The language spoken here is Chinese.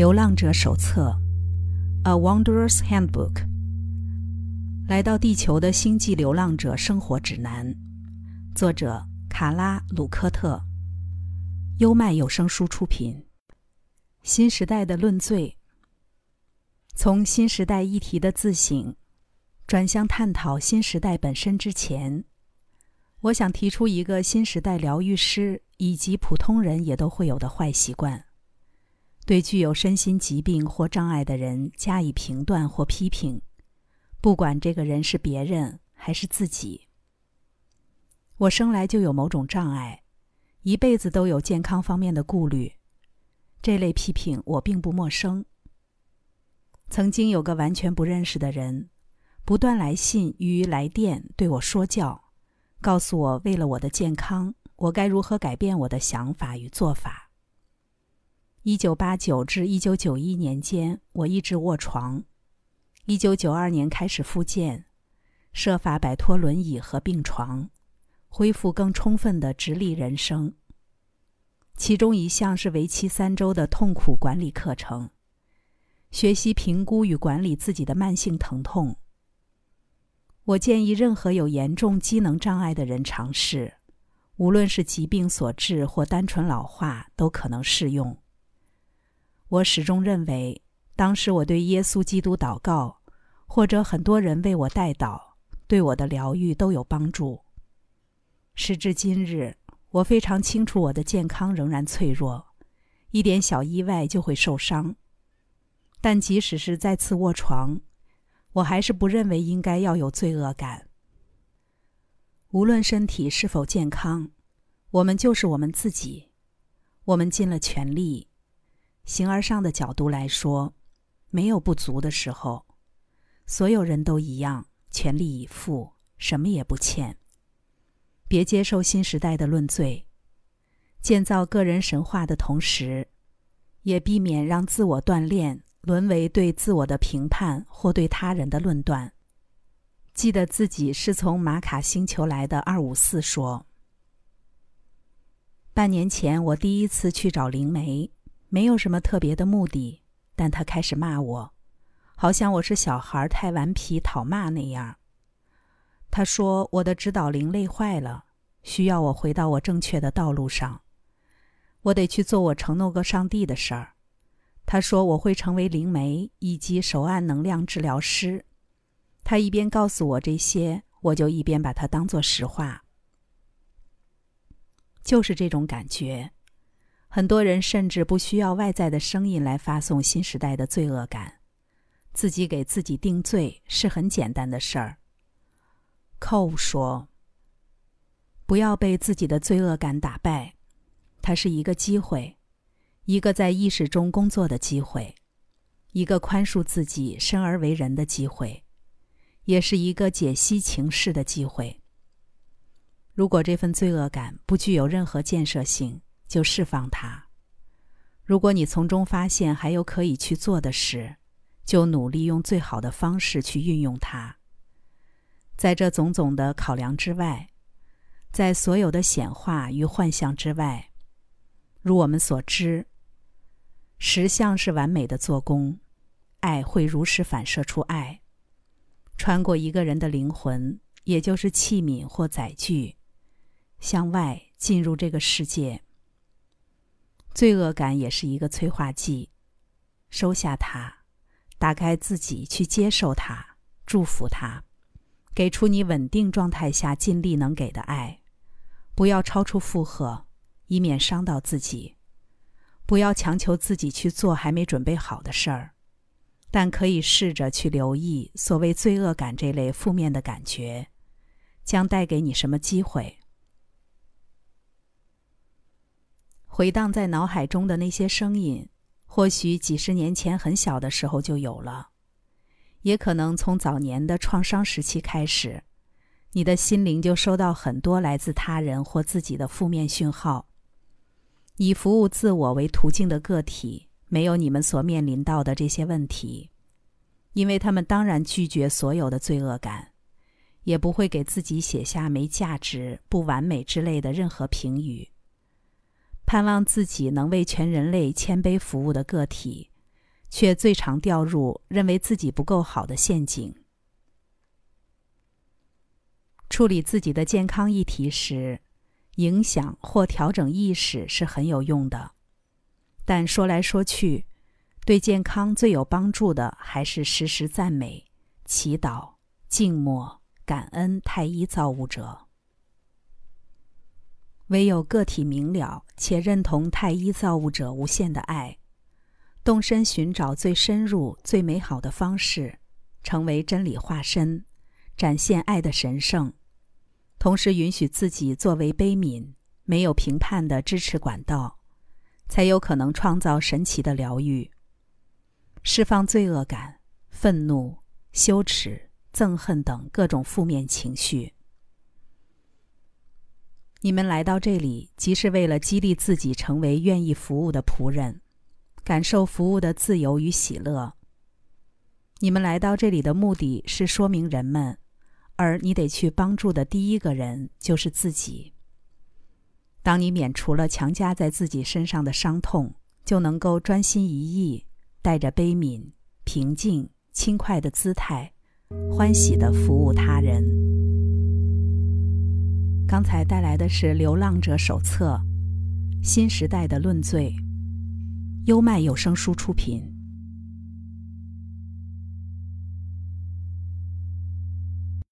流浪者手册，《A Wanderer's Handbook》。来到地球的星际流浪者生活指南，作者卡拉·鲁科特，优麦有声书出品。新时代的论罪，从新时代议题的自省转向探讨新时代本身之前，我想提出一个新时代疗愈师以及普通人也都会有的坏习惯。对具有身心疾病或障碍的人加以评断或批评，不管这个人是别人还是自己。我生来就有某种障碍，一辈子都有健康方面的顾虑。这类批评我并不陌生。曾经有个完全不认识的人，不断来信与来电对我说教，告诉我为了我的健康，我该如何改变我的想法与做法。一九八九至一九九一年间，我一直卧床。一九九二年开始复健，设法摆脱轮椅和病床，恢复更充分的直立人生。其中一项是为期三周的痛苦管理课程，学习评估与管理自己的慢性疼痛。我建议任何有严重机能障碍的人尝试，无论是疾病所致或单纯老化，都可能适用。我始终认为，当时我对耶稣基督祷告，或者很多人为我代祷，对我的疗愈都有帮助。时至今日，我非常清楚我的健康仍然脆弱，一点小意外就会受伤。但即使是再次卧床，我还是不认为应该要有罪恶感。无论身体是否健康，我们就是我们自己，我们尽了全力。形而上的角度来说，没有不足的时候，所有人都一样，全力以赴，什么也不欠。别接受新时代的论罪，建造个人神话的同时，也避免让自我锻炼沦为对自我的评判或对他人的论断。记得自己是从马卡星球来的。二五四说，半年前我第一次去找灵媒。没有什么特别的目的，但他开始骂我，好像我是小孩太顽皮讨骂那样。他说我的指导灵累坏了，需要我回到我正确的道路上。我得去做我承诺过上帝的事儿。他说我会成为灵媒以及手按能量治疗师。他一边告诉我这些，我就一边把它当做实话。就是这种感觉。很多人甚至不需要外在的声音来发送新时代的罪恶感，自己给自己定罪是很简单的事儿。寇说：“不要被自己的罪恶感打败，它是一个机会，一个在意识中工作的机会，一个宽恕自己生而为人的机会，也是一个解析情势的机会。如果这份罪恶感不具有任何建设性，就释放它。如果你从中发现还有可以去做的事，就努力用最好的方式去运用它。在这种种的考量之外，在所有的显化与幻象之外，如我们所知，实相是完美的做工，爱会如实反射出爱，穿过一个人的灵魂，也就是器皿或载具，向外进入这个世界。罪恶感也是一个催化剂，收下它，打开自己去接受它，祝福它，给出你稳定状态下尽力能给的爱，不要超出负荷，以免伤到自己。不要强求自己去做还没准备好的事儿，但可以试着去留意所谓罪恶感这类负面的感觉，将带给你什么机会。回荡在脑海中的那些声音，或许几十年前很小的时候就有了，也可能从早年的创伤时期开始，你的心灵就收到很多来自他人或自己的负面讯号。以服务自我为途径的个体，没有你们所面临到的这些问题，因为他们当然拒绝所有的罪恶感，也不会给自己写下没价值、不完美之类的任何评语。盼望自己能为全人类谦卑服务的个体，却最常掉入认为自己不够好的陷阱。处理自己的健康议题时，影响或调整意识是很有用的，但说来说去，对健康最有帮助的还是时时赞美、祈祷、静默、感恩太一造物者。唯有个体明了且认同太一造物者无限的爱，动身寻找最深入、最美好的方式，成为真理化身，展现爱的神圣。同时允许自己作为悲悯、没有评判的支持管道，才有可能创造神奇的疗愈，释放罪恶感、愤怒、羞耻、憎恨等各种负面情绪。你们来到这里，即是为了激励自己成为愿意服务的仆人，感受服务的自由与喜乐。你们来到这里的目的是说明人们。而你得去帮助的第一个人就是自己。当你免除了强加在自己身上的伤痛，就能够专心一意，带着悲悯、平静、轻快的姿态，欢喜的服务他人。刚才带来的是《流浪者手册》，新时代的论罪，优麦有声书出品。